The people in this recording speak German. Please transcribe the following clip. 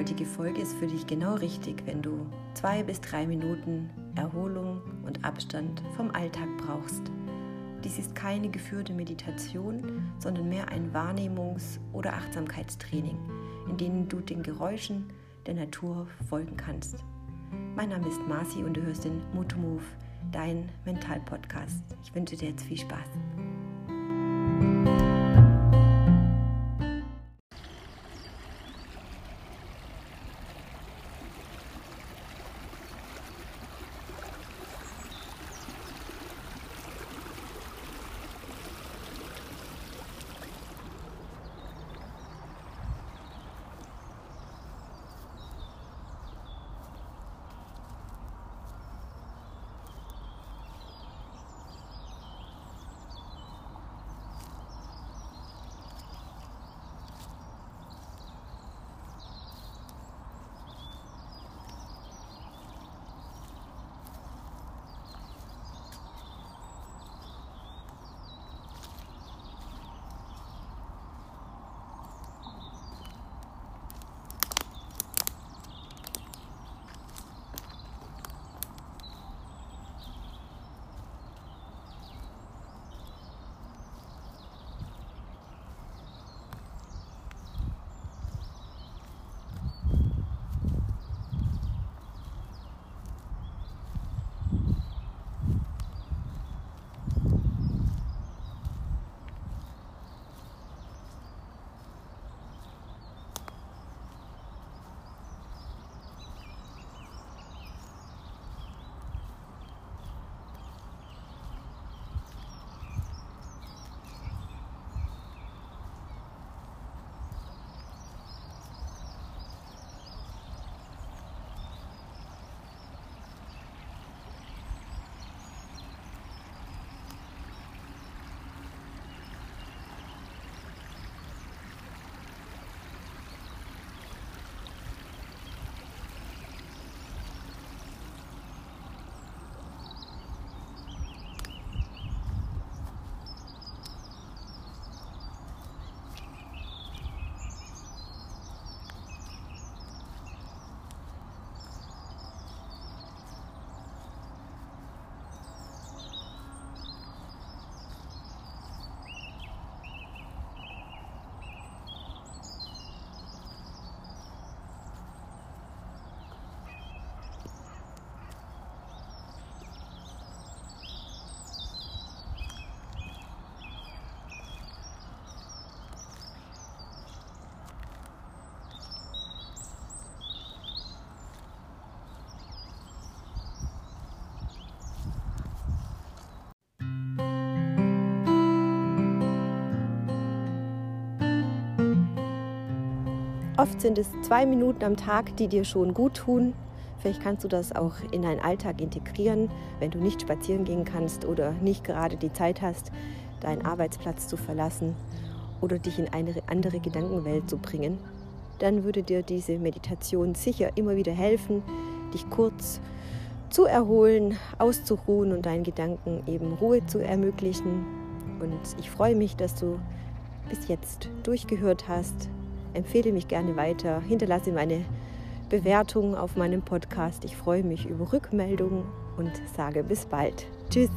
heutige Folge ist für dich genau richtig, wenn du zwei bis drei Minuten Erholung und Abstand vom Alltag brauchst. Dies ist keine geführte Meditation, sondern mehr ein Wahrnehmungs- oder Achtsamkeitstraining, in dem du den Geräuschen der Natur folgen kannst. Mein Name ist Marci und du hörst den Motomove, dein Mental-Podcast. Ich wünsche dir jetzt viel Spaß. Oft sind es zwei Minuten am Tag, die dir schon gut tun. Vielleicht kannst du das auch in deinen Alltag integrieren, wenn du nicht spazieren gehen kannst oder nicht gerade die Zeit hast, deinen Arbeitsplatz zu verlassen oder dich in eine andere Gedankenwelt zu bringen. Dann würde dir diese Meditation sicher immer wieder helfen, dich kurz zu erholen, auszuruhen und deinen Gedanken eben Ruhe zu ermöglichen. Und ich freue mich, dass du bis jetzt durchgehört hast empfehle mich gerne weiter, hinterlasse meine Bewertung auf meinem Podcast. Ich freue mich über Rückmeldungen und sage bis bald. Tschüss.